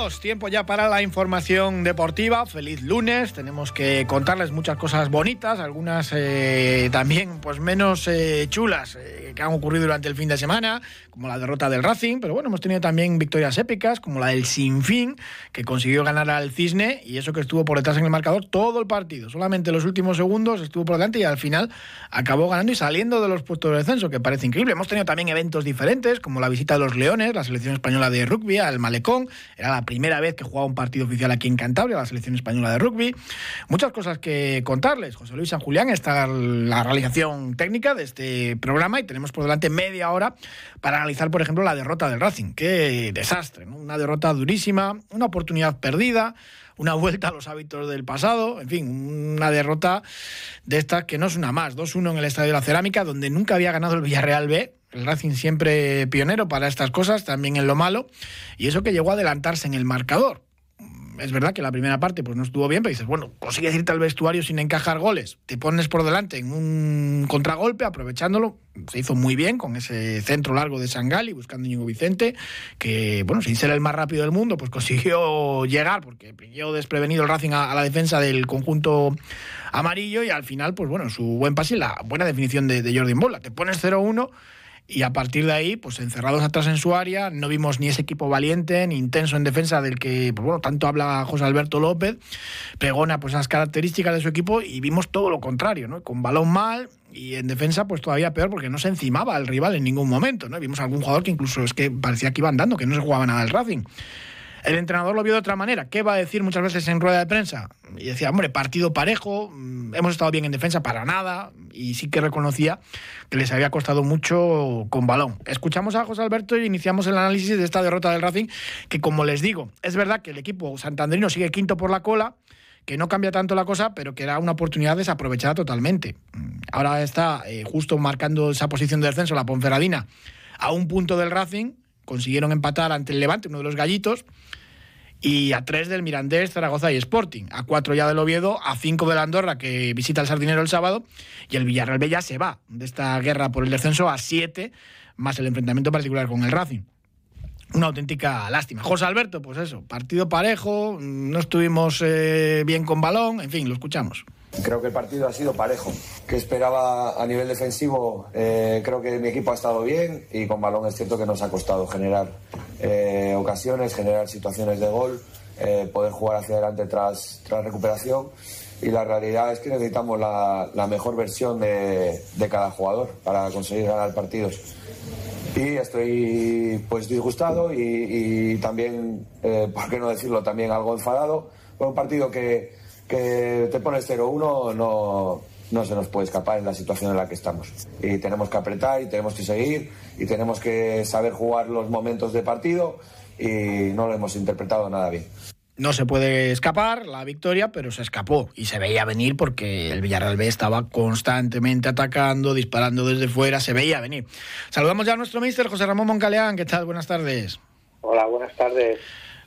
Saludos, tiempo ya para la información deportiva. Feliz lunes. Tenemos que contarles muchas cosas bonitas, algunas eh, también pues menos eh, chulas eh, que han ocurrido durante el fin de semana, como la derrota del Racing. Pero bueno, hemos tenido también victorias épicas, como la del Sinfín, que consiguió ganar al Cisne y eso que estuvo por detrás en el marcador todo el partido. Solamente los últimos segundos estuvo por delante y al final acabó ganando y saliendo de los puestos de descenso, que parece increíble. Hemos tenido también eventos diferentes, como la visita de los Leones, la selección española de rugby al Malecón era la primera vez que jugaba un partido oficial aquí en Cantabria, la selección española de rugby. Muchas cosas que contarles. José Luis San Julián está la realización técnica de este programa y tenemos por delante media hora para analizar, por ejemplo, la derrota del Racing. Qué desastre, Una derrota durísima, una oportunidad perdida una vuelta a los hábitos del pasado, en fin, una derrota de estas que no es una más, 2-1 en el Estadio de la Cerámica, donde nunca había ganado el Villarreal B, el Racing siempre pionero para estas cosas, también en lo malo, y eso que llegó a adelantarse en el marcador es verdad que la primera parte pues no estuvo bien, pero dices, bueno, consigues irte al vestuario sin encajar goles, te pones por delante en un contragolpe, aprovechándolo, se hizo muy bien con ese centro largo de Sangali, buscando Ñigo Vicente, que, bueno, sin ser el más rápido del mundo, pues consiguió llegar, porque pilló desprevenido el Racing a, la defensa del conjunto amarillo, y al final, pues bueno, su buen pase y la buena definición de, de Jordi Bola. Te pones 0-1 y a partir de ahí, pues encerrados atrás en su área, no vimos ni ese equipo valiente, ni intenso en defensa del que, pues, bueno, tanto habla José Alberto López, pregona pues esas características de su equipo y vimos todo lo contrario, ¿no? Con balón mal y en defensa pues todavía peor porque no se encimaba al rival en ningún momento, ¿no? Vimos algún jugador que incluso es que parecía que iba andando, que no se jugaba nada el Racing. El entrenador lo vio de otra manera. ¿Qué va a decir muchas veces en rueda de prensa? Y decía, hombre, partido parejo, mm, hemos estado bien en defensa para nada. Y sí que reconocía que les había costado mucho con balón. Escuchamos a José Alberto y iniciamos el análisis de esta derrota del Racing, que como les digo, es verdad que el equipo santanderino sigue quinto por la cola, que no cambia tanto la cosa, pero que era una oportunidad desaprovechada totalmente. Mm, ahora está eh, justo marcando esa posición de descenso la Ponferradina a un punto del Racing consiguieron empatar ante el Levante, uno de los gallitos, y a tres del Mirandés, Zaragoza y Sporting, a cuatro ya del Oviedo, a cinco de la Andorra que visita el Sardinero el sábado, y el Villarreal B ya se va de esta guerra por el descenso a siete, más el enfrentamiento particular con el Racing. Una auténtica lástima. José Alberto, pues eso, partido parejo, no estuvimos eh, bien con balón, en fin, lo escuchamos. Creo que el partido ha sido parejo. Que esperaba a nivel defensivo, eh, creo que mi equipo ha estado bien y con balón es cierto que nos ha costado generar eh, ocasiones, generar situaciones de gol, eh, poder jugar hacia adelante tras, tras recuperación. Y la realidad es que necesitamos la, mejor versión de, cada jugador para conseguir ganar partidos. Y estoy pues disgustado y, también, por qué no decirlo, también algo enfadado por un partido que, que te pones 0-1 no, no se nos puede escapar en la situación en la que estamos. Y tenemos que apretar y tenemos que seguir y tenemos que saber jugar los momentos de partido y no lo hemos interpretado nada bien. No se puede escapar la victoria, pero se escapó y se veía venir porque el Villarreal B estaba constantemente atacando, disparando desde fuera, se veía venir. Saludamos ya a nuestro mister José Ramón Moncaleán, ¿qué tal? Buenas tardes. Hola, buenas tardes.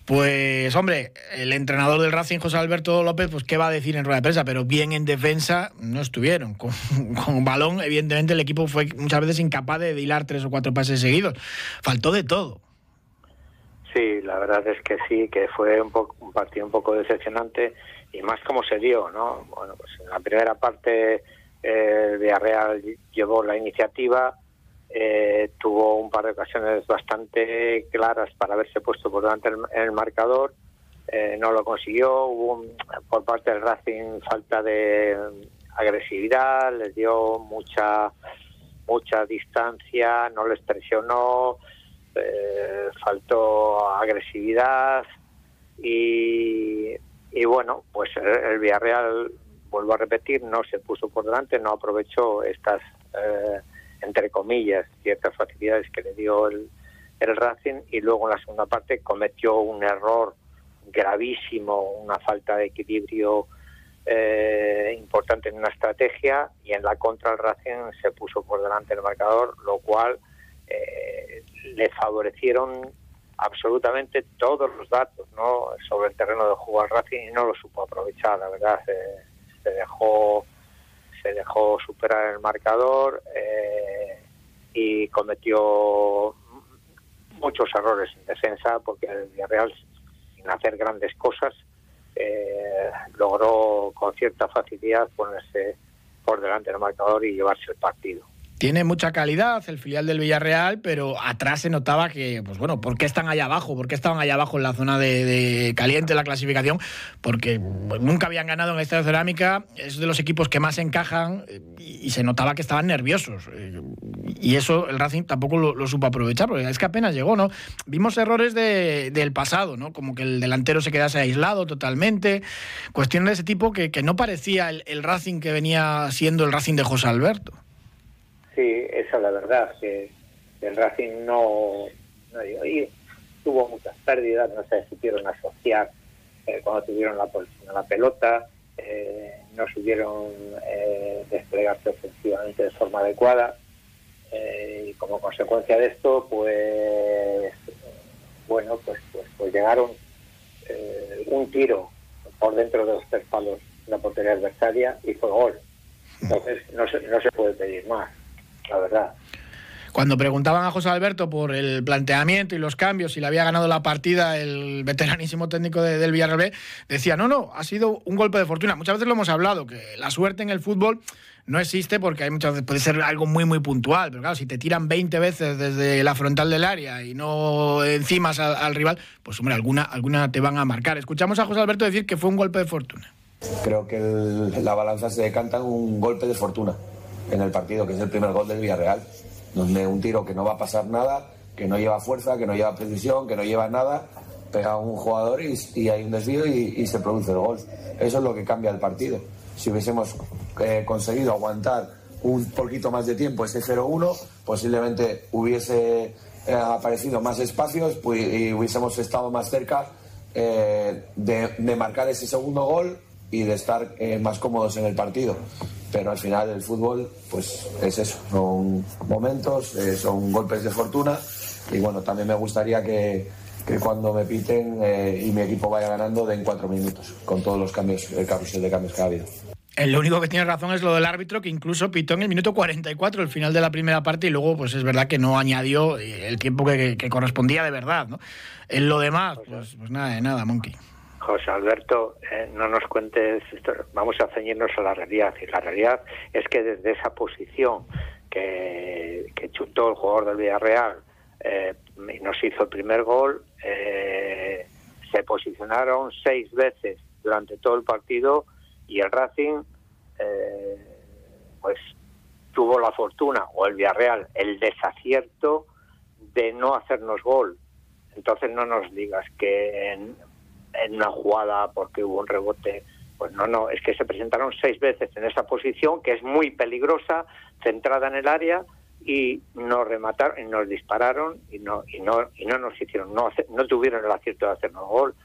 Pues hombre, el entrenador del Racing, José Alberto López, pues qué va a decir en rueda de prensa, pero bien en defensa no estuvieron. Con, balón, evidentemente el equipo fue muchas veces incapaz de hilar tres o cuatro pases seguidos. Faltó de todo. Sí, la verdad es que sí, que fue un, un partido un poco decepcionante y más como se dio, ¿no? Bueno, pues en la primera parte eh, Villarreal llevó la iniciativa, eh, tuvo un par de ocasiones bastante claras para haberse puesto por delante en el, marcador, eh, no lo consiguió, hubo por parte del Racing falta de agresividad, les dio mucha mucha distancia, no les presionó, eh, faltó agresividad y, y bueno, pues el, el, Villarreal, vuelvo a repetir, no se puso por delante, no aprovechó estas eh, entre comillas, ciertas facilidades que le dio el, el Racing y luego en la segunda parte cometió un error gravísimo, una falta de equilibrio eh, importante en una estrategia y en la contra el Racing se puso por delante el marcador, lo cual eh, le favorecieron absolutamente todos los datos ¿no? sobre el terreno de juego al Racing y no lo supo aprovechar, la verdad. se dejó se dejó superar el marcador eh, y cometió muchos errores en defensa porque el Villarreal, sin hacer grandes cosas, eh, logró con cierta facilidad ponerse por delante del marcador y llevarse el partido tiene mucha calidad el filial del Villarreal, pero atrás se notaba que, pues bueno, ¿por qué están allá abajo? ¿Por qué estaban allá abajo en la zona de, caliente la clasificación? Porque pues, nunca habían ganado en el Estadio Cerámica, es de los equipos que más encajan y, se notaba que estaban nerviosos. Y eso el Racing tampoco lo, supo aprovechar, porque es que apenas llegó, ¿no? Vimos errores del pasado, ¿no? Como que el delantero se quedase aislado totalmente, cuestiones de ese tipo que, no parecía el Racing que venía siendo el Racing de José Alberto. Sí, esa es la verdad, que el Racing no, tuvo muchas pérdidas, no se supieron asociar eh, cuando tuvieron la, la pelota, eh, no supieron eh, desplegarse ofensivamente de forma adecuada y como consecuencia de esto, pues bueno, pues, pues, pues llegaron un tiro por dentro de los tres palos de la portería adversaria y fue gol. Entonces no no se puede pedir más la verdad. Cuando preguntaban a José Alberto por el planteamiento y los cambios, si le había ganado la partida el veteranísimo técnico del Villarreal decía, no, no, ha sido un golpe de fortuna. Muchas veces lo hemos hablado, que la suerte en el fútbol no existe porque hay muchas veces puede ser algo muy muy puntual, pero claro, si te tiran 20 veces desde la frontal del área y no encimas al, rival, pues hombre, alguna, alguna te van a marcar. Escuchamos a José Alberto decir que fue un golpe de fortuna. Creo que la balanza se decanta en un golpe de fortuna en el partido, que es el primer gol del Villarreal, donde un tiro que no va a pasar nada, que no lleva fuerza, que no lleva precisión, que no lleva nada, pega a un jugador y, hay un desvío y, se produce el gol. Eso es lo que cambia el partido. Si hubiésemos eh, conseguido aguantar un poquito más de tiempo ese 0-1, posiblemente hubiese eh, aparecido más espacios y hubiésemos estado más cerca eh, de, de, marcar ese segundo gol y de estar más cómodos en el partido pero al final el fútbol pues es eso, son momentos, eh, son golpes de fortuna y bueno, también me gustaría que, cuando me piten eh, y mi equipo vaya ganando den cuatro minutos con todos los cambios, el carrusel de cambios que ha habido. Lo único que tiene razón es lo del árbitro, que incluso pitó en el minuto 44, el final de la primera parte, y luego, pues es verdad que no añadió el tiempo que, correspondía de verdad, ¿no? En lo demás, pues, pues nada, de nada, Monkey. José Alberto, eh, no nos cuentes, vamos a ceñirnos a la realidad. Y la realidad es que desde esa posición que, chutó el jugador del Villarreal eh, y nos hizo el primer gol, eh, se posicionaron seis veces durante todo el partido y el Racing, pues tuvo la fortuna, o el Villarreal, el desacierto de no hacernos gol. Entonces no nos digas que en una jugada porque hubo un rebote. Pues no, no, es que se presentaron seis veces en esa posición que es muy peligrosa, centrada en el área y nos remataron, y nos dispararon y no y no y no nos hicieron, no no tuvieron el acierto de hacernos gol.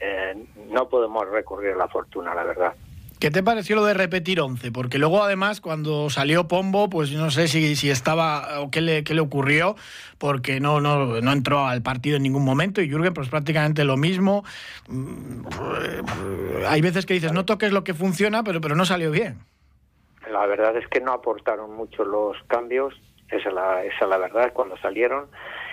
Eh, no podemos recurrir a la fortuna, la verdad. ¿Qué te pareció lo de repetir 11? Porque luego, además, cuando salió Pombo, pues no sé si, si estaba o qué le, qué le ocurrió, porque no, no, no entró al partido en ningún momento. Y Jürgen, pues prácticamente lo mismo. Mm, hay veces que dices, no toques lo que funciona, pero, pero no salió bien. La verdad es que no aportaron mucho los cambios, esa es la, esa es la verdad, cuando salieron.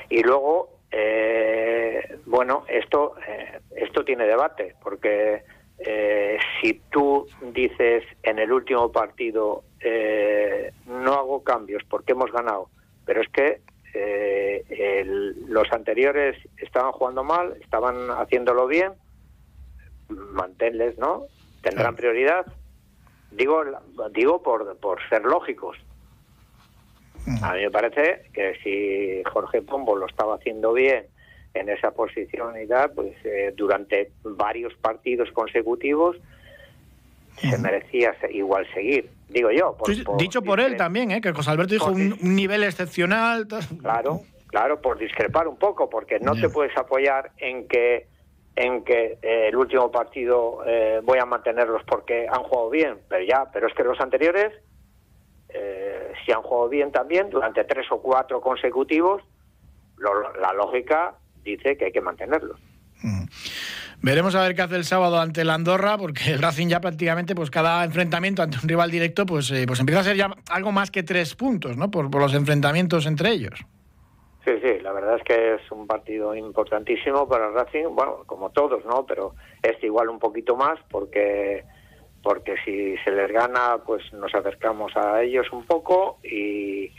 Y luego, eh, bueno, esto, eh, esto tiene debate, porque eh, si tú dices en el último partido eh, no hago cambios porque hemos ganado, pero es que eh, los anteriores estaban jugando mal, estaban haciéndolo bien, manténles, ¿no? Tendrán prioridad. Digo, digo por, por ser lógicos. A mí me parece que si Jorge Pombo lo estaba haciendo bien en esa posición y tal, pues eh, durante varios partidos consecutivos se merecía igual seguir, digo yo. dicho por él también, ¿eh? que José Alberto dijo un, nivel excepcional. Claro, claro, por discrepar un poco, porque no te puedes apoyar en que en que eh, el último partido eh, voy a mantenerlos porque han jugado bien, pero ya, pero es que los anteriores, eh, si han jugado bien también, durante tres o cuatro consecutivos, la lógica dice que hay que mantenerlos. Mm. Veremos a ver qué hace el sábado ante el Andorra, porque el Racing ya prácticamente, pues cada enfrentamiento ante un rival directo, pues, pues empieza a ser ya algo más que tres puntos, ¿no? por los enfrentamientos entre ellos. Sí, sí, la verdad es que es un partido importantísimo para el Racing, bueno, como todos, ¿no? Pero este igual un poquito más porque porque si se les gana, pues nos acercamos a ellos un poco y,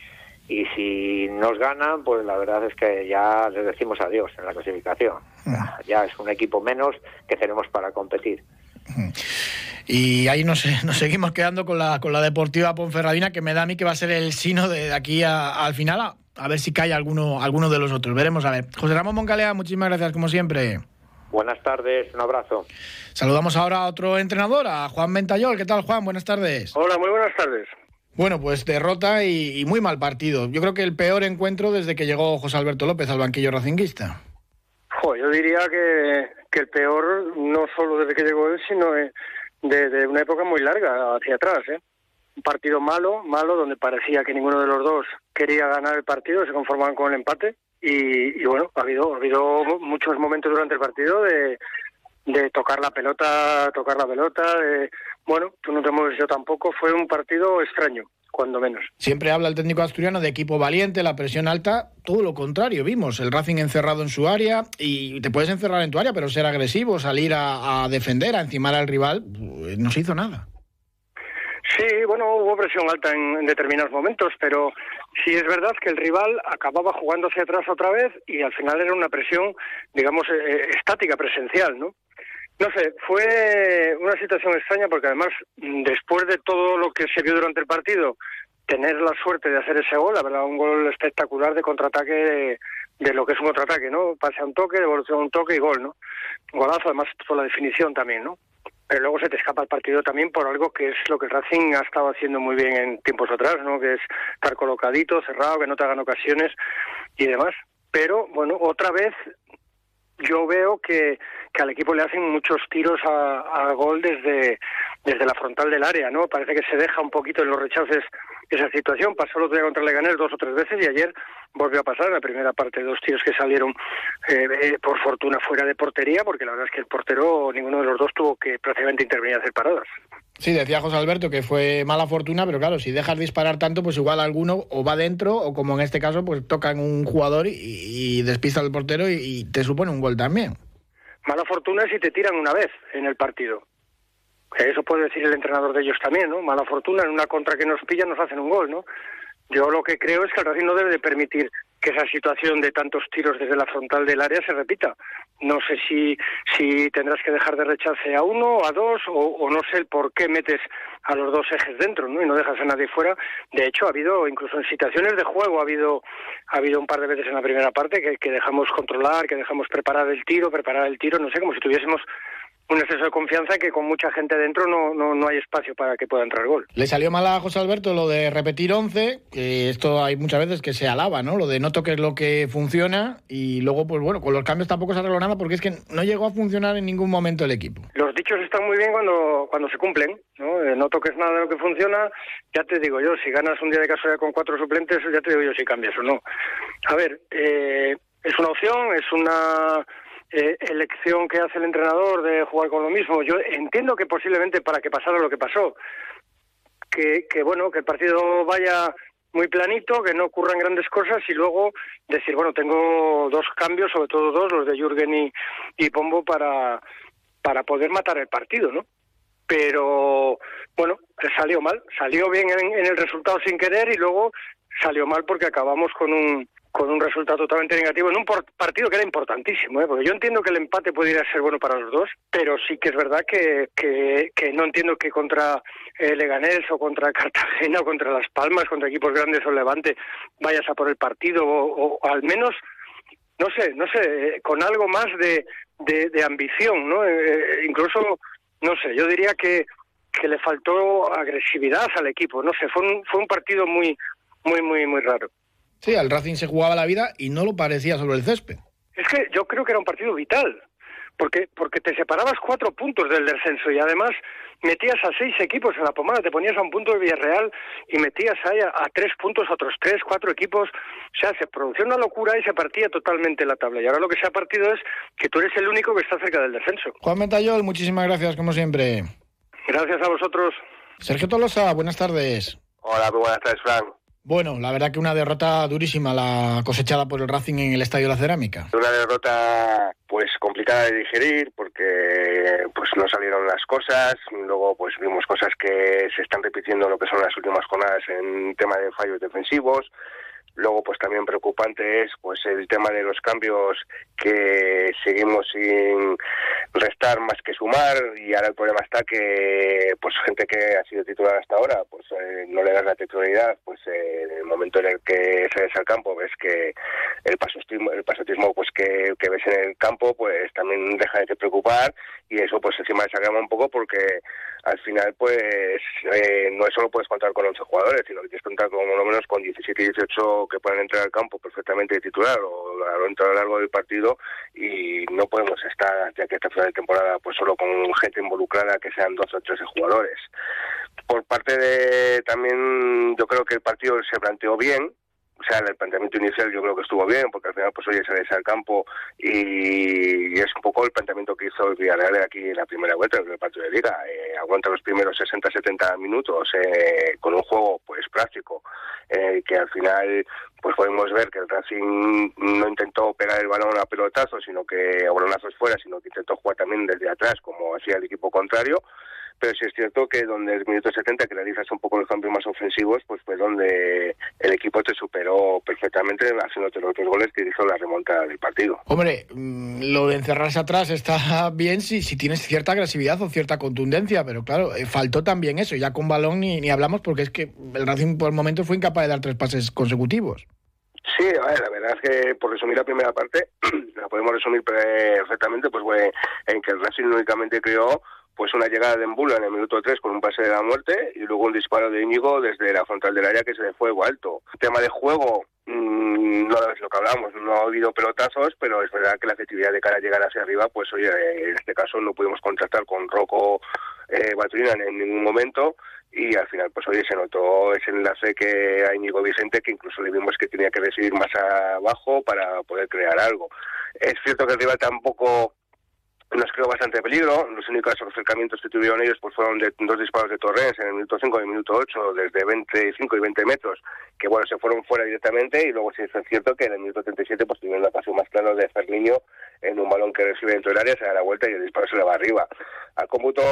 y si nos ganan, pues la verdad es que ya les decimos adiós en la clasificación. Ya es un equipo menos que tenemos para competir. Y ahí nos, nos, seguimos quedando con la, con la Deportiva Ponferradina, que me da a mí que va a ser el sino de, aquí al final, a ver si cae alguno, alguno de los otros. Veremos a ver. José Ramón Moncalea, muchísimas gracias como siempre. Buenas tardes, un abrazo. Saludamos ahora a otro entrenador, a Juan Ventayol. ¿Qué tal, Juan? Buenas tardes. Hola, muy buenas tardes. Bueno, pues derrota y, muy mal partido. Yo creo que el peor encuentro desde que llegó José Alberto López al banquillo racinguista. yo diría que, que, el peor no solo desde que llegó él, sino de, de una época muy larga hacia atrás. ¿eh? un partido malo, malo, donde parecía que ninguno de los dos quería ganar el partido, se conformaban con el empate. Y, bueno, ha habido, ha habido muchos momentos durante el partido de, de tocar la pelota, tocar la pelota. De, bueno, tú no te mueves yo tampoco. Fue un partido extraño, cuando menos. Siempre habla el técnico asturiano de equipo valiente, la presión alta. Todo lo contrario, vimos el Racing encerrado en su área y te puedes encerrar en tu área, pero ser agresivo, salir a, a defender, a encimar al rival, pues, no se hizo nada. Sí, bueno, hubo presión alta en, determinados momentos, pero sí es verdad que el rival acababa jugando hacia atrás otra vez y al final era una presión, digamos, eh, eh, estática, presencial, ¿no? No sé, fue una situación extraña porque además, después de todo lo que se vio durante el partido, tener la suerte de hacer ese gol, la verdad, un gol espectacular de contraataque de, lo que es un contraataque, ¿no? Pase a un toque, devolución a un toque y gol, ¿no? Golazo, además, por la definición también, ¿no? pero luego se te escapa el partido también por algo que es lo que Racing ha estado haciendo muy bien en tiempos atrás, ¿no? Que es estar colocadito, cerrado, que no te hagan ocasiones y demás. Pero bueno, otra vez yo veo que, que al equipo le hacen muchos tiros a, gol desde, desde la frontal del área, ¿no? Parece que se deja un poquito en los rechaces esa situación. Pasó el otro día contra Leganés dos o tres veces y ayer volvió a pasar en la primera parte dos tiros que salieron eh, eh, por fortuna fuera de portería, porque la verdad es que el portero, ninguno de los dos tuvo que prácticamente intervenir a hacer paradas. Sí, decía José Alberto que fue mala fortuna, pero claro, si dejas disparar tanto, pues igual alguno o va dentro o como en este caso, pues tocan un jugador y, despista al portero y, te supone un gol también. Mala fortuna si te tiran una vez en el partido. Eso puede decir el entrenador de ellos también, ¿no? Mala fortuna, en una contra que nos pillan nos hacen un gol, ¿no? Yo lo que creo es que el Racing no debe de permitir que esa situación de tantos tiros desde la frontal del área se repita. No sé si, si tendrás que dejar de rechace a uno o a dos, o, no sé por qué metes a los dos ejes dentro ¿no? y no dejas a nadie fuera. De hecho, ha habido, incluso en situaciones de juego, ha habido, ha habido un par de veces en la primera parte que, que dejamos controlar, que dejamos preparar el tiro, preparar el tiro, no sé, como si tuviésemos un exceso de confianza que con mucha gente dentro no, no, no hay espacio para que pueda entrar gol. Le salió mal a José Alberto lo de repetir 11, que esto hay muchas veces que se alaba, ¿no? Lo de no toques lo que funciona y luego, pues bueno, con los cambios tampoco se arregló nada porque es que no llegó a funcionar en ningún momento el equipo. Los dichos están muy bien cuando, cuando se cumplen, ¿no? Eh, no toques nada de lo que funciona, ya te digo yo, si ganas un día de casualidad con cuatro suplentes, ya te digo yo si cambias o no. A ver, eh, es una opción, es una eh, elección que hace el entrenador de jugar con lo mismo. Yo entiendo que posiblemente para que pasara lo que pasó, que, que bueno, que el partido vaya muy planito, que no ocurran grandes cosas y luego decir, bueno, tengo dos cambios, sobre todo dos, los de Jürgen y, y Pombo, para, para poder matar el partido, ¿no? Pero, bueno, salió mal, salió bien en, en el resultado sin querer y luego salió mal porque acabamos con un con un resultado totalmente negativo en un partido que era importantísimo, ¿eh? porque yo entiendo que el empate pudiera ser bueno para los dos, pero sí que es verdad que, que, no entiendo que contra eh, Leganés o contra Cartagena o contra Las Palmas, contra equipos grandes o Levante, vayas a por el partido o, al menos, no sé, no sé, eh, con algo más de, de, ambición, ¿no? Eh, incluso, no sé, yo diría que, que le faltó agresividad al equipo, no sé, fue un, fue un partido muy, muy, muy, muy raro. Sí, al Racing se jugaba la vida y no lo parecía sobre el césped. Es que yo creo que era un partido vital, porque, porque te separabas cuatro puntos del descenso y además metías a seis equipos en la pomada, te ponías a un punto de Villarreal y metías ahí a, tres puntos a otros tres, cuatro equipos. O sea, se producía una locura y se partía totalmente la tabla. Y ahora lo que se ha partido es que tú eres el único que está cerca del descenso. Juan Metayol, muchísimas gracias, como siempre. Gracias a vosotros. Sergio Tolosa, buenas tardes. Hola, muy buenas tardes, Frank. Bueno, la verdad que una derrota durísima la cosechada por el Racing en el Estadio de la Cerámica. Una derrota pues complicada de digerir porque pues no salieron las cosas, luego pues vimos cosas que se están repitiendo en lo que son las últimas jornadas en tema de fallos defensivos, Luego, pues también preocupante es pues el tema de los cambios que seguimos sin restar más que sumar. Y ahora el problema está que pues gente que ha sido titular hasta ahora pues eh, no le das la titularidad. Pues eh, en el momento en el que sales al campo ves que el pasotismo, el pasotismo pues que, ves en el campo pues también deja de preocupar y eso pues encima desagrama un poco porque al final pues eh, no solo puedes contar con 11 jugadores sino que tienes que contar con lo menos con 17 y 18 que pueden entrar al campo perfectamente de titular o a lo largo del partido y no podemos estar ya que esta final de temporada pues solo con gente involucrada que sean 12 o 13 jugadores. Por parte de también yo creo que el partido se planteó bien o sea, el planteamiento inicial yo creo que estuvo bien, porque al final pues oye sales al campo y es un poco el planteamiento que hizo el Villarreal aquí en la primera vuelta del partido de liga. Eh, aguanta los primeros 60-70 minutos eh, con un juego pues práctico, eh, que al final pues podemos ver que el Racing no intentó pegar el balón a pelotazos, sino que a balonazos fuera, sino que intentó jugar también desde atrás, como hacía el equipo contrario pero sí es cierto que donde el minuto 70 que realizas un poco los cambios más ofensivos, pues fue donde el equipo te superó perfectamente haciéndote los dos goles que hizo la remontada del partido. Hombre, mm, lo de encerrarse atrás está bien si, si tienes cierta agresividad o cierta contundencia, pero claro, eh, faltó también eso, ya con balón ni, ni hablamos porque es que el Racing por el momento fue incapaz de dar tres pases consecutivos. Sí, a ver, la verdad es que por resumir la primera parte, la podemos resumir perfectamente, pues fue en que el Racing únicamente creó pues una llegada de Embula en el minuto 3 con un pase de la muerte y luego un disparo de Íñigo desde la frontal del área que se le fue alto. Tema de juego, mmm, no es lo que hablamos, no ha habido pelotazos, pero es verdad que la efectividad de cara a llegar hacia arriba, pues oye, en este caso no pudimos contratar con Rocco eh, en ningún momento y al final pues oye se notó ese enlace que a Íñigo Vicente que incluso le vimos que tenía que recibir más abajo para poder crear algo. Es cierto que el rival tampoco nos creó bastante peligro. Los únicos acercamientos que tuvieron ellos pues fueron de dos disparos de Torres en el minuto 5 y el minuto 8, desde 25 y 20 metros, que bueno, se fueron fuera directamente. Y luego sí es cierto que en el minuto 37 pues tuvieron la ocasión más clara de Ferniño en un balón que recibe dentro del área, se da la vuelta y el disparo se le va arriba. Al cómputo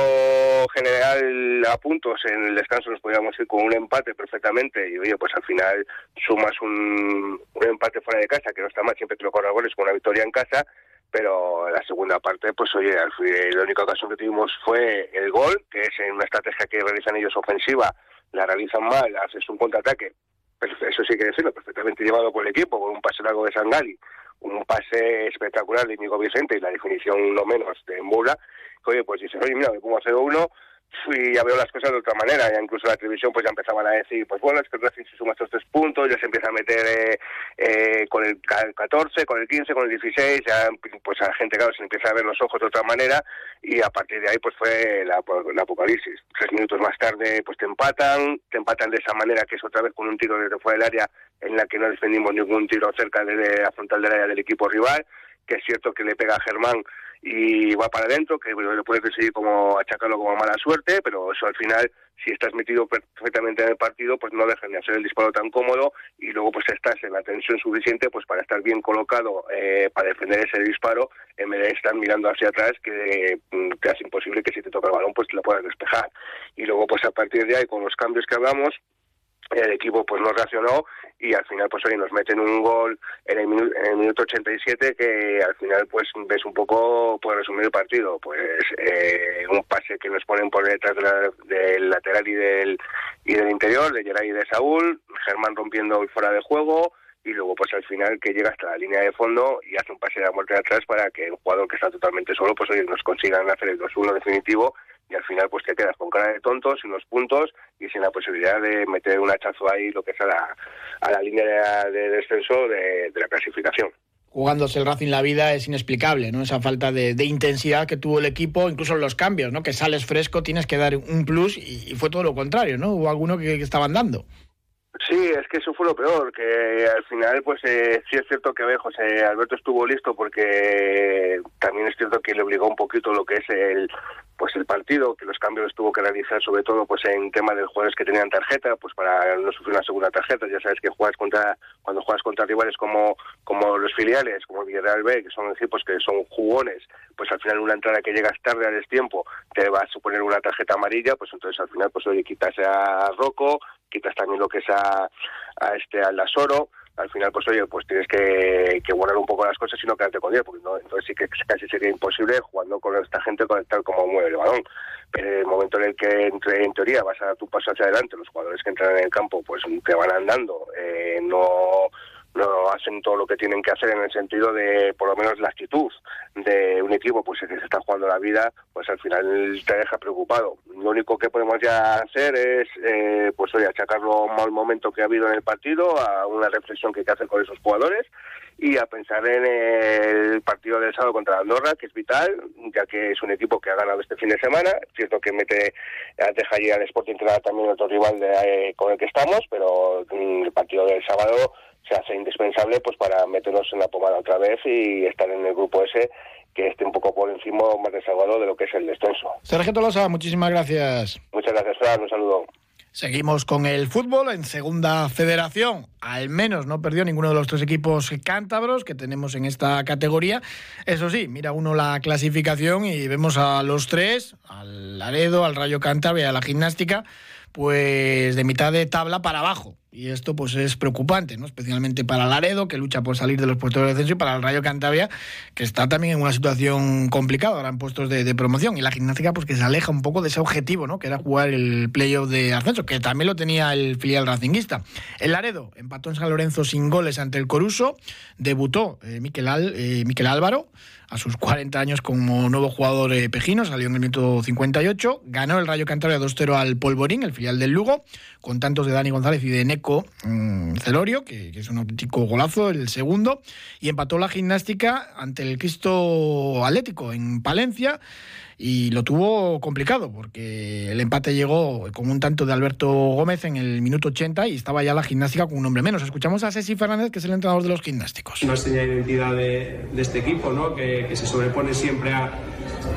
general a puntos en el descanso nos podíamos ir con un empate perfectamente. Y oye, pues al final sumas un, un empate fuera de casa, que no está mal, siempre te lo corre goles con una victoria en casa pero la segunda parte, pues oye, la única ocasión que tuvimos fue el gol, que es en una estrategia que realizan ellos ofensiva, la realizan mal, haces un contraataque, eso sí que decirlo, perfectamente llevado por el equipo, con un pase largo de Sangali, un pase espectacular de Inigo Vicente y la definición no menos de Mbula, oye, pues dices, oye, mira, me pongo a 0-1, y ya veo las cosas de otra manera. Ya incluso la televisión pues ya empezaban a decir, pues bueno, es que el Racing se suma estos tres puntos, ya se empieza a meter eh, eh con el 14, con el 15, con el 16, ya pues a la gente, claro, se empieza a ver los ojos de otra manera y a partir de ahí pues fue la, apocalipsis. Tres minutos más tarde pues te empatan, te empatan de esa manera que es otra vez con un tiro desde fuera del área en la que no defendimos ningún tiro cerca de la frontal del área del equipo rival, que es cierto que le pega a Germán y va para adentro, que lo puedes decidir como achacarlo como mala suerte, pero eso al final, si estás metido perfectamente en el partido, pues no dejan de hacer el disparo tan cómodo y luego pues estás en la tensión suficiente pues para estar bien colocado eh, para defender ese disparo en vez de estar mirando hacia atrás que mm, te hace imposible que si te toca el balón pues lo puedas despejar. Y luego pues a partir de ahí con los cambios que hablamos, el equipo pues no reaccionó y al final pues hoy nos meten un gol en el, minuto, en el minuto 87 que al final pues ves un poco por resumir el partido pues eh, un pase que nos ponen por detrás del lateral y del y del interior de Geray y de Saúl Germán rompiendo fuera de juego y luego pues al final que llega hasta la línea de fondo y hace un pase de la muerte de atrás para que un jugador que está totalmente solo pues hoy nos consigan hacer el 2-1 definitivo y al final pues te quedas con cara de tontos, sin los puntos y sin la posibilidad de meter un hachazo ahí lo que es a la, a la línea de, descenso de, la clasificación. jugándose el Racing la vida es inexplicable, ¿no? Esa falta de, intensidad que tuvo el equipo, incluso en los cambios, ¿no? Que sales fresco, tienes que dar un plus y, fue todo lo contrario, ¿no? Hubo alguno que, que estaban dando. Sí, es que eso fue lo peor, que al final, pues eh, sí es cierto que José Alberto estuvo listo porque también es cierto que le obligó un poquito lo que es el pues el partido, que los cambios los tuvo que realizar sobre todo pues en tema de jugadores que tenían tarjeta, pues para no sufrir una segunda tarjeta, ya sabes que juegas contra cuando juegas contra rivales como como los filiales, como Villarreal B, que son equipos que son jugones, pues al final una entrada que llegas tarde al tiempo te va a suponer una tarjeta amarilla, pues entonces al final pues oye, quitas a Rocco, quitas también lo que es a, a este al Lasoro, al final pues oye pues tienes que, que guardar un poco las cosas y no quedarte con ello porque no, entonces sí que casi sería imposible jugando con esta gente tal como mueve el balón. Pero en el momento en el que entre, en teoría vas a dar tu paso hacia adelante los jugadores que entran en el campo pues te van andando eh, no no hacen todo lo que tienen que hacer en el sentido de, por lo menos, la actitud de un equipo pues que se está jugando la vida, pues al final te deja preocupado. Lo único que podemos ya hacer es, eh, pues oye, achacarlo mal momento que ha habido en el partido, a una reflexión que hay que hacer con esos jugadores y a pensar en el partido del sábado contra Andorra, que es vital, ya que es un equipo que ha ganado este fin de semana. Cierto que mete, deja allí al Sporting también otro rival de, eh, con el que estamos, pero mm, el partido del sábado se hace indispensable pues para meternos en la pomada otra vez y estar en el grupo ese que esté un poco por encima más desahogado de lo que es el descenso. Sergio Tolosa, muchísimas gracias. Muchas gracias, Fran, un saludo. Seguimos con el fútbol en segunda federación. Al menos no perdió ninguno de los tres equipos cántabros que tenemos en esta categoría. Eso sí, mira uno la clasificación y vemos a los tres, al Laredo, al Rayo Cantabria y a la Gimnástica, pues de mitad de tabla para abajo. Y esto pues es preocupante, ¿no? especialmente para Laredo, que lucha por salir de los puestos de descenso, y para el Rayo Cantabria, que está también en una situación complicada, ahora en puestos de, promoción. Y la gimnástica, pues que se aleja un poco de ese objetivo, ¿no? que era jugar el playoff de ascenso, que también lo tenía el filial racinguista. El Laredo empató en San Lorenzo sin goles ante el Coruso, debutó eh, Miquel, eh, Miquel Álvaro, a sus 40 años como nuevo jugador Pejino, salió en el minuto 58, ganó el Rayo Cantabria 2-0 al Polvorín, el filial del Lugo, con tantos de Dani González y de Neco mm, Celorio, que, es un auténtico golazo, el segundo, y empató la gimnástica ante el Cristo Atlético en Palencia y lo tuvo complicado porque el empate llegó con un tanto de Alberto Gómez en el minuto 80 y estaba ya la gimnástica con un hombre menos. Escuchamos a Ceci Fernández, que es el entrenador de los gimnásticos. Una señal de identidad de, este equipo, ¿no? que, se sobrepone siempre a,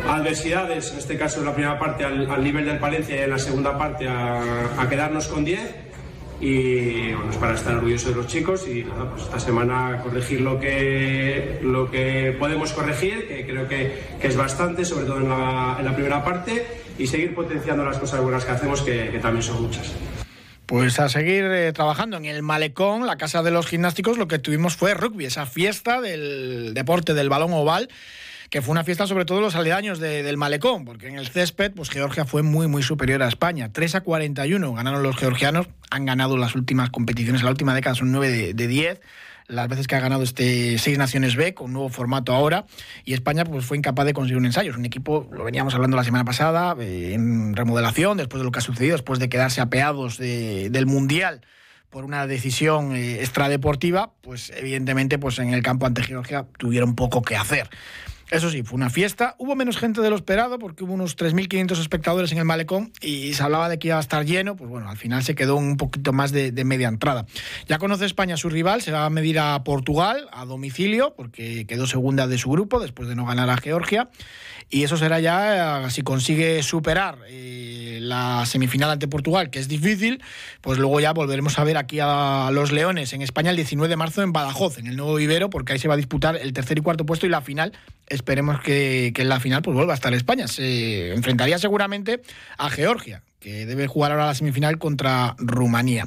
adversidades, en este caso en la primera parte al, nivel del Palencia y en la segunda parte a, quedarnos con 10 y bueno, es para estar orgulloso de los chicos y nada, pues esta semana corregir lo que, lo que podemos corregir, que creo que, que es bastante, sobre todo en la, en la, primera parte, y seguir potenciando las cosas buenas que hacemos, que, también son muchas. Pues a seguir eh, trabajando en el Malecón, la casa de los gimnásticos, lo que tuvimos fue rugby, esa fiesta del deporte del balón oval que fue una fiesta sobre todo los aledaños del malecón, porque en el césped, pues Georgia fue muy, muy superior a España. 3 a 41 ganaron los georgianos, han ganado las últimas competiciones, la última década son 9 de, 10 las veces que ha ganado este Seis Naciones B con nuevo formato ahora y España pues fue incapaz de conseguir un ensayo. Es un equipo, lo veníamos hablando la semana pasada, eh, en remodelación, después de lo que ha sucedido, después de quedarse apeados del Mundial por una decisión eh, extradeportiva, pues evidentemente pues en el campo ante Georgia tuvieron poco que hacer. Eso sí, fue una fiesta. Hubo menos gente de lo esperado porque hubo unos 3.500 espectadores en el malecón y se hablaba de que iba a estar lleno. Pues bueno, al final se quedó un poquito más de, media entrada. Ya conoce España su rival, se va a medir a Portugal a domicilio porque quedó segunda de su grupo después de no ganar a Georgia. Y eso será ya si consigue superar eh, la semifinal ante Portugal, que es difícil, pues luego ya volveremos a ver aquí a los Leones en España el 19 de marzo en Badajoz, en el nuevo vivero, porque ahí se va a disputar el tercer y cuarto puesto y la final esperemos que, en la final pues vuelva a estar España. Se enfrentaría seguramente a Georgia, que debe jugar ahora la semifinal contra Rumanía.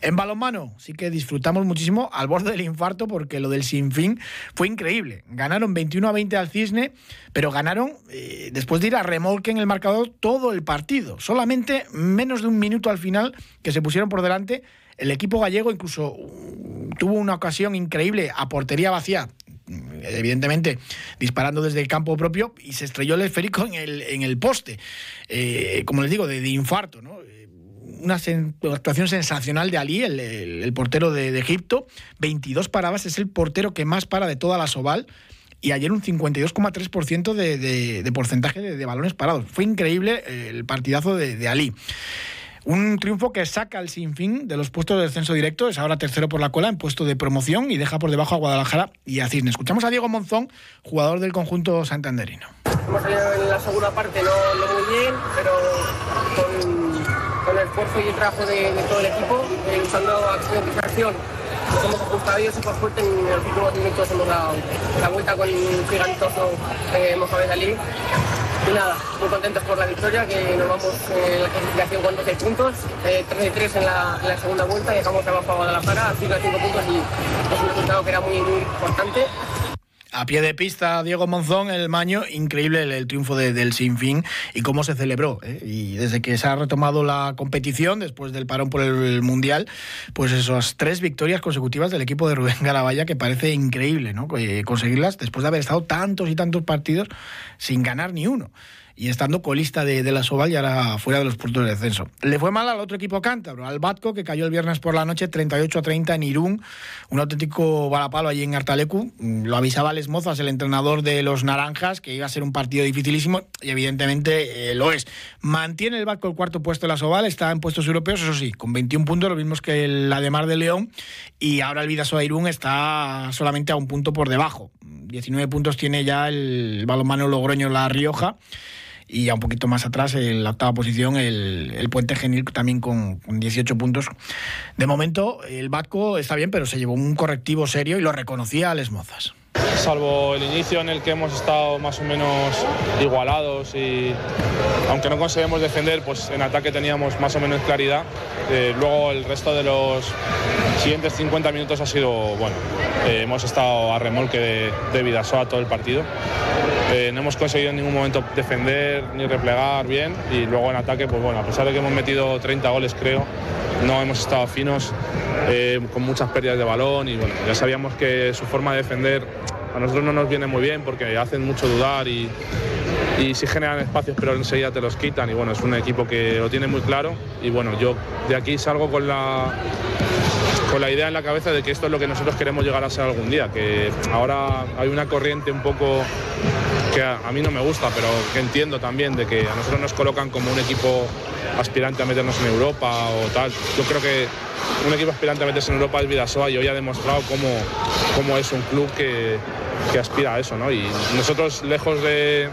En balonmano sí que disfrutamos muchísimo al borde del infarto porque lo del sinfín fue increíble. Ganaron 21 a 20 al Cisne, pero ganaron eh, después de ir a remolque en el marcador todo el partido. Solamente menos de un minuto al final que se pusieron por delante. El equipo gallego incluso uh, tuvo una ocasión increíble a portería vacía evidentemente disparando desde el campo propio y se estrelló el esférico en el, en el poste, eh, como les digo, de, infarto, ¿no? una, actuación sensacional de Ali, el, portero de, Egipto. 22 paradas, es el portero que más para de toda la Soval. Y ayer un 52,3% de, de, porcentaje de, balones parados. Fue increíble el partidazo de, Ali. Un triunfo que saca al sinfín de los puestos de descenso directo, es ahora tercero por la cola en puesto de promoción y deja por debajo a Guadalajara y a Cisne. Escuchamos a Diego Monzón, jugador del conjunto santanderino. Hemos salido en la segunda parte no, muy bien, pero con, el esfuerzo y el trabajo de, todo el equipo, eh, usando acción y acción, nos hemos ajustado y por suerte en los últimos minutos hemos dado la vuelta con un gigantoso eh, Mohamed Ali nada, muy contentos por la victoria, que nos vamos eh, en la clasificación con 12 puntos, eh, 3 de 3 en la, segunda vuelta, dejamos abajo a Guadalajara, 5 de 5 puntos y es un resultado que era muy, muy importante. A pie de pista, Diego Monzón, el Maño, increíble el, triunfo del Sinfín y cómo se celebró. ¿eh? Y desde que se ha retomado la competición, después del parón por el Mundial, pues esas tres victorias consecutivas del equipo de Rubén Garabaya, que parece increíble ¿no? Eh, conseguirlas después de haber estado tantos y tantos partidos sin ganar ni uno y estando colista de, la Soval y ahora fuera de los puntos de descenso. Le fue mal al otro equipo cántabro, al Batco, que cayó el viernes por la noche 38 a 30 en Irún, un auténtico balapalo allí en Artalecu. Lo avisaba Les Mozas, el entrenador de los Naranjas, que iba a ser un partido dificilísimo y evidentemente eh, lo es. Mantiene el Batco el cuarto puesto de la Soval, está en puestos europeos, eso sí, con 21 puntos, lo mismos que la de Mar de León, y ahora el Vidasoa Irún está solamente a un punto por debajo. 19 puntos tiene ya el balonmano Logroño La Rioja y ya un poquito más atrás, en la octava posición, el, Puente Genil también con, 18 puntos. De momento, el Batco está bien, pero se llevó un correctivo serio y lo reconocía a Les Mozas salvo el inicio en el que hemos estado más o menos igualados y aunque no conseguimos defender, pues en ataque teníamos más o menos claridad. Eh, luego el resto de los siguientes 50 minutos ha sido bueno. Eh, hemos estado a remolque de, de Vidasoa todo el partido. Eh, no hemos conseguido en ningún momento defender ni replegar bien y luego en ataque, pues bueno, a pesar de que hemos metido 30 goles creo, no hemos estado finos, con muchas pérdidas de balón y bueno, ya sabíamos que su forma de defender a nosotros no nos viene muy bien porque hacen mucho dudar y, y sí generan espacios pero enseguida te los quitan y bueno, es un equipo que lo tiene muy claro y bueno, yo de aquí salgo con la con la idea en la cabeza de que esto es lo que nosotros queremos llegar a ser algún día, que ahora hay una corriente un poco que a, mí no me gusta, pero que entiendo también de que a nosotros nos colocan como un equipo aspirante a meternos en Europa o tal. Yo creo que un equipo aspirante a meterse en Europa es Vidasoa y hoy ha demostrado cómo, cómo es un club que, que aspira a eso, ¿no? Y nosotros, lejos de,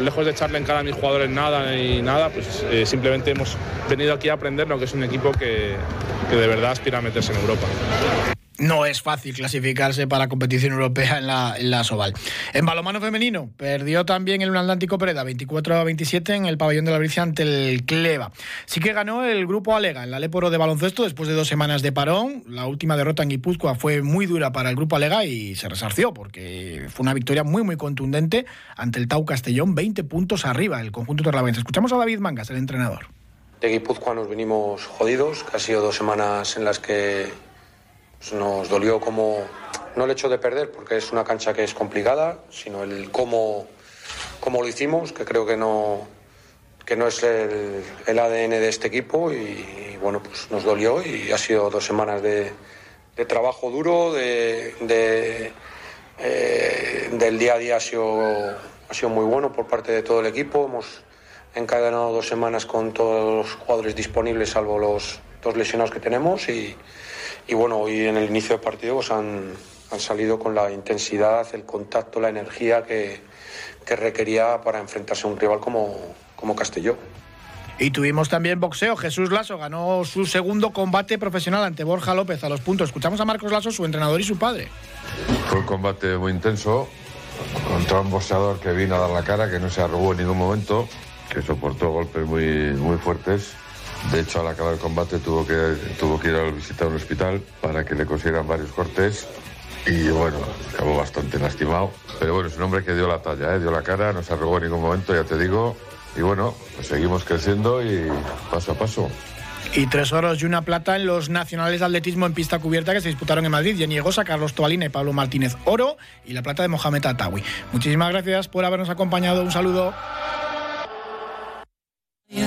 lejos de echarle en cara a mis jugadores nada y nada, pues eh, simplemente hemos venido aquí a aprender lo que es un equipo que, que de verdad aspira a meterse en Europa no es fácil clasificarse para la competición europea en la, Soval. En balomano femenino, perdió también el Atlántico Pereda 24 a 27 en el pabellón de la Bricia ante el Cleva. Sí que ganó el grupo Alega en la Leporo de baloncesto después de dos semanas de parón. La última derrota en Guipúzcoa fue muy dura para el grupo Alega y se resarció porque fue una victoria muy muy contundente ante el Tau Castellón, 20 puntos arriba el conjunto torlavense. Escuchamos a David Mangas, el entrenador. De Guipúzcoa nos venimos jodidos, que ha sido dos semanas en las que nos dolió como, no el hecho de perder, porque es una cancha que es complicada, sino el cómo, cómo lo hicimos, que creo que no, que no es el, ADN de este equipo y, bueno, pues nos dolió y ha sido dos semanas de, trabajo duro, eh, del día a día ha sido, ha sido muy bueno por parte de todo el equipo. Hemos encadenado dos semanas con todos los jugadores disponibles, salvo los dos lesionados que tenemos y, y bueno, hoy en el inicio del partido pues han, han salido con la intensidad, el contacto, la energía que, que requería para enfrentarse a un rival como, como Castelló. Y tuvimos también boxeo. Jesús Lasso ganó su segundo combate profesional ante Borja López a los puntos. Escuchamos a Marcos Lasso, su entrenador y su padre. Fue un combate muy intenso contra un boxeador que vino a dar la cara, que no se arrugó en ningún momento, que soportó golpes muy, muy fuertes de hecho, al acabar el combate tuvo que, tuvo que ir a visitar un hospital para que le cosieran varios cortes y bueno, acabó bastante lastimado. Pero bueno, es un hombre que dio la talla, ¿eh? dio la cara, no se arrugó en ningún momento, ya te digo. Y bueno, pues seguimos creciendo y paso a paso. Y tres oros y una plata en los nacionales de atletismo en pista cubierta que se disputaron en Madrid. Jenny Egosa, Carlos Tobalina y Pablo Martínez Oro y la plata de Mohamed Atawi. Muchísimas gracias por habernos acompañado. Un saludo.